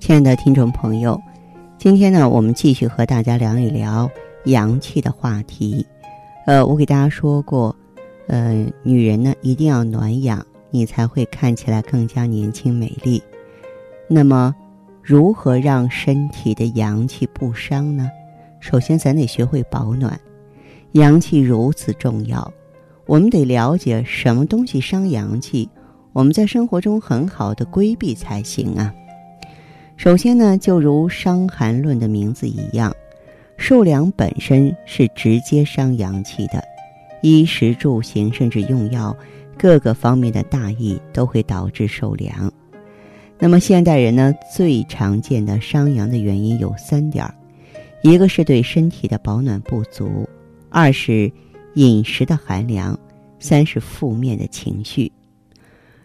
亲爱的听众朋友，今天呢，我们继续和大家聊一聊阳气的话题。呃，我给大家说过，呃，女人呢一定要暖养，你才会看起来更加年轻美丽。那么，如何让身体的阳气不伤呢？首先，咱得学会保暖。阳气如此重要，我们得了解什么东西伤阳气，我们在生活中很好的规避才行啊。首先呢，就如《伤寒论》的名字一样，受凉本身是直接伤阳气的，衣食住行甚至用药各个方面的大意都会导致受凉。那么现代人呢，最常见的伤阳的原因有三点：一个是对身体的保暖不足，二是饮食的寒凉，三是负面的情绪。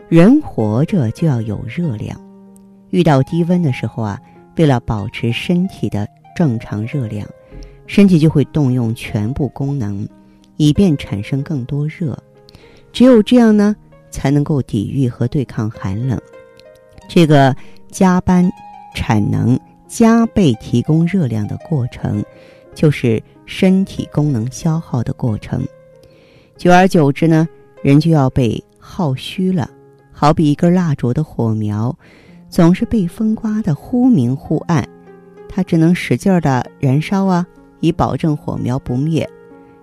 人活着就要有热量。遇到低温的时候啊，为了保持身体的正常热量，身体就会动用全部功能，以便产生更多热。只有这样呢，才能够抵御和对抗寒冷。这个加班产能、加倍提供热量的过程，就是身体功能消耗的过程。久而久之呢，人就要被耗虚了，好比一根蜡烛的火苗。总是被风刮得忽明忽暗，它只能使劲儿的燃烧啊，以保证火苗不灭。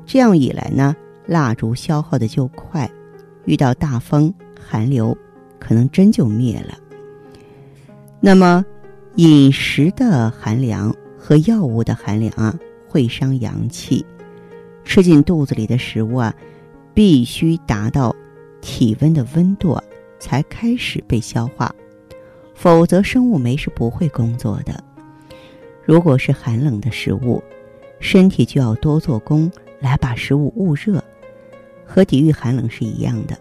这样一来呢，蜡烛消耗的就快，遇到大风寒流，可能真就灭了。那么，饮食的寒凉和药物的寒凉啊，会伤阳气。吃进肚子里的食物啊，必须达到体温的温度，才开始被消化。否则，生物酶是不会工作的。如果是寒冷的食物，身体就要多做工来把食物捂热，和抵御寒冷是一样的。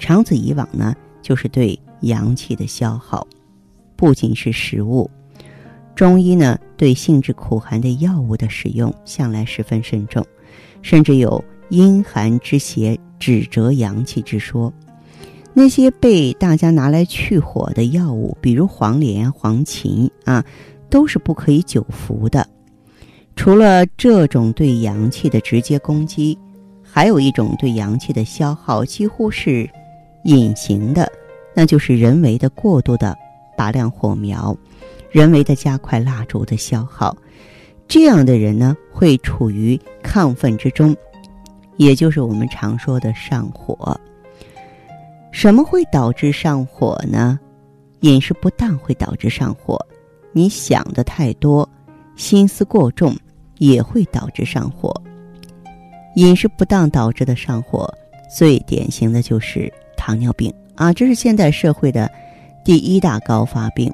长此以往呢，就是对阳气的消耗。不仅是食物，中医呢对性质苦寒的药物的使用向来十分慎重，甚至有阴寒之邪，指折阳气之说。那些被大家拿来去火的药物，比如黄连、黄芩啊，都是不可以久服的。除了这种对阳气的直接攻击，还有一种对阳气的消耗，几乎是隐形的，那就是人为的过度的拔亮火苗，人为的加快蜡烛的消耗。这样的人呢，会处于亢奋之中，也就是我们常说的上火。什么会导致上火呢？饮食不当会导致上火，你想的太多，心思过重也会导致上火。饮食不当导致的上火，最典型的就是糖尿病啊，这是现代社会的第一大高发病。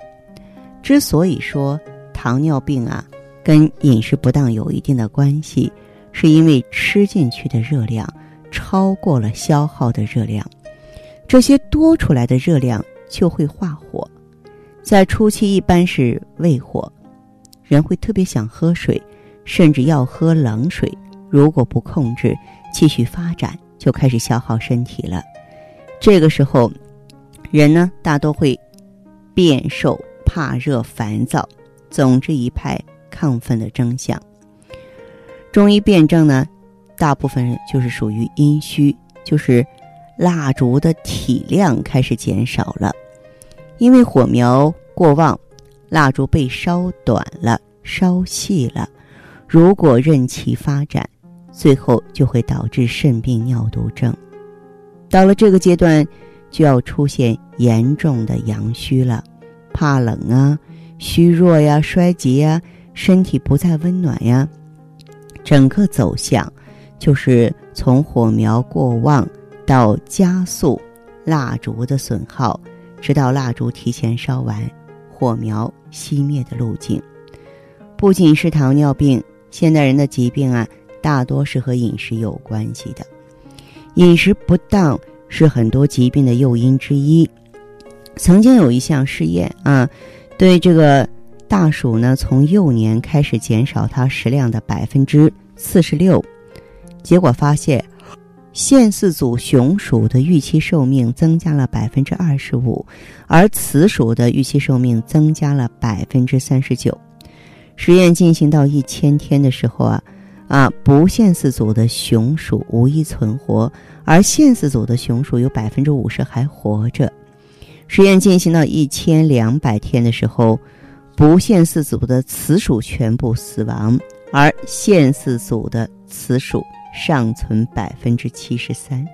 之所以说糖尿病啊跟饮食不当有一定的关系，是因为吃进去的热量超过了消耗的热量。这些多出来的热量就会化火，在初期一般是胃火，人会特别想喝水，甚至要喝冷水。如果不控制，继续发展就开始消耗身体了。这个时候，人呢大多会变瘦、怕热、烦躁，总之一派亢奋的征象。中医辨证呢，大部分人就是属于阴虚，就是。蜡烛的体量开始减少了，因为火苗过旺，蜡烛被烧短了、烧细了。如果任其发展，最后就会导致肾病、尿毒症。到了这个阶段，就要出现严重的阳虚了，怕冷啊、虚弱呀、衰竭呀，身体不再温暖呀。整个走向就是从火苗过旺。到加速蜡烛的损耗，直到蜡烛提前烧完，火苗熄灭的路径。不仅是糖尿病，现代人的疾病啊，大多是和饮食有关系的。饮食不当是很多疾病的诱因之一。曾经有一项试验啊，对这个大鼠呢，从幼年开始减少它食量的百分之四十六，结果发现，线四组雄鼠的预期寿命增加了百分之二十五，而雌鼠的预期寿命增加了百分之三十九。实验进行到一千天的时候啊，啊，不限四组的雄鼠无一存活，而限四组的雄鼠有百分之五十还活着。实验进行到一千两百天的时候，不限四组的雌鼠全部死亡，而限四组的雌鼠尚存百分之七十三。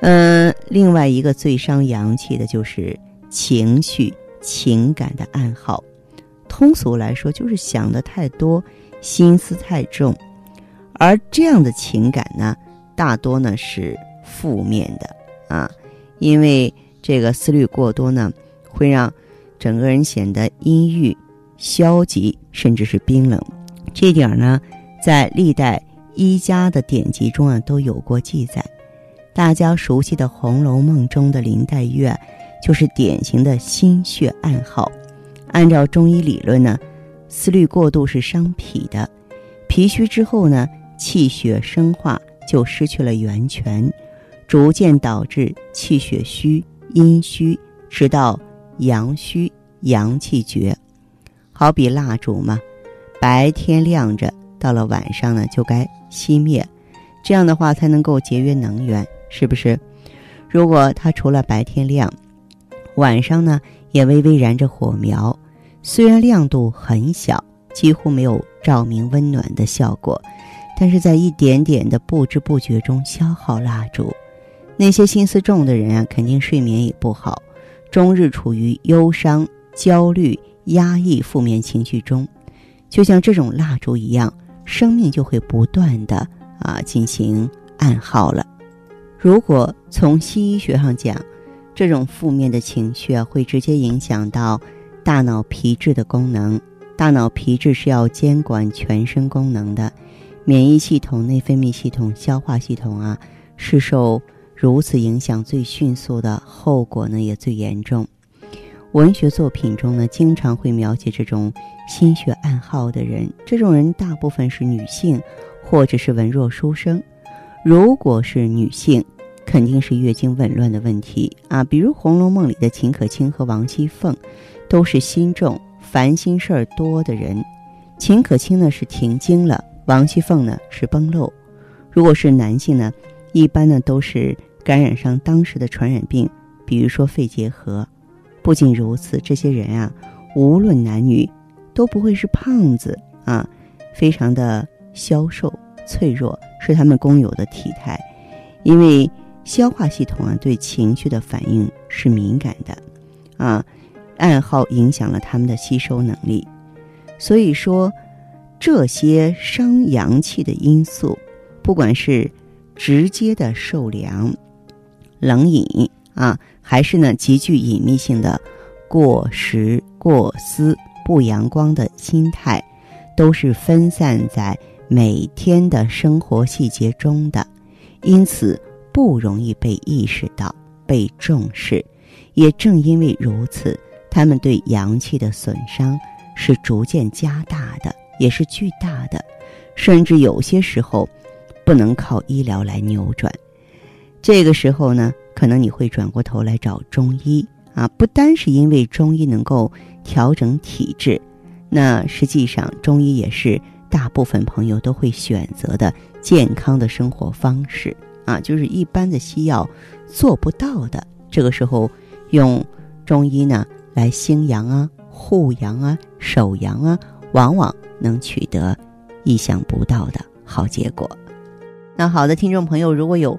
嗯，另外一个最伤阳气的就是情绪、情感的暗号。通俗来说，就是想的太多，心思太重，而这样的情感呢，大多呢是负面的啊，因为这个思虑过多呢，会让整个人显得阴郁、消极，甚至是冰冷。这点呢，在历代医家的典籍中啊都有过记载。大家熟悉的《红楼梦》中的林黛玉啊，就是典型的心血暗耗。按照中医理论呢，思虑过度是伤脾的，脾虚之后呢，气血生化就失去了源泉，逐渐导致气血虚、阴虚，直到阳虚、阳气绝。好比蜡烛嘛，白天亮着，到了晚上呢就该熄灭，这样的话才能够节约能源，是不是？如果它除了白天亮，晚上呢也微微燃着火苗。虽然亮度很小，几乎没有照明温暖的效果，但是在一点点的不知不觉中消耗蜡烛。那些心思重的人啊，肯定睡眠也不好，终日处于忧伤、焦虑、压抑、负面情绪中。就像这种蜡烛一样，生命就会不断的啊进行暗耗了。如果从西医学上讲，这种负面的情绪啊，会直接影响到。大脑皮质的功能，大脑皮质是要监管全身功能的，免疫系统、内分泌系统、消化系统啊，是受如此影响最迅速的，后果呢也最严重。文学作品中呢，经常会描写这种心血暗耗的人，这种人大部分是女性，或者是文弱书生。如果是女性，肯定是月经紊乱的问题啊，比如《红楼梦》里的秦可卿和王熙凤。都是心重、烦心事儿多的人。秦可卿呢是停经了，王熙凤呢是崩漏。如果是男性呢，一般呢都是感染上当时的传染病，比如说肺结核。不仅如此，这些人啊，无论男女，都不会是胖子啊，非常的消瘦、脆弱，是他们共有的体态。因为消化系统啊对情绪的反应是敏感的，啊。暗号影响了他们的吸收能力，所以说，这些伤阳气的因素，不管是直接的受凉、冷饮啊，还是呢极具隐秘性的过食、过思、不阳光的心态，都是分散在每天的生活细节中的，因此不容易被意识到、被重视。也正因为如此。他们对阳气的损伤是逐渐加大的，也是巨大的，甚至有些时候不能靠医疗来扭转。这个时候呢，可能你会转过头来找中医啊，不单是因为中医能够调整体质，那实际上中医也是大部分朋友都会选择的健康的生活方式啊，就是一般的西药做不到的。这个时候用中医呢。来兴阳啊，护阳啊，守阳啊，往往能取得意想不到的好结果。那好的，听众朋友，如果有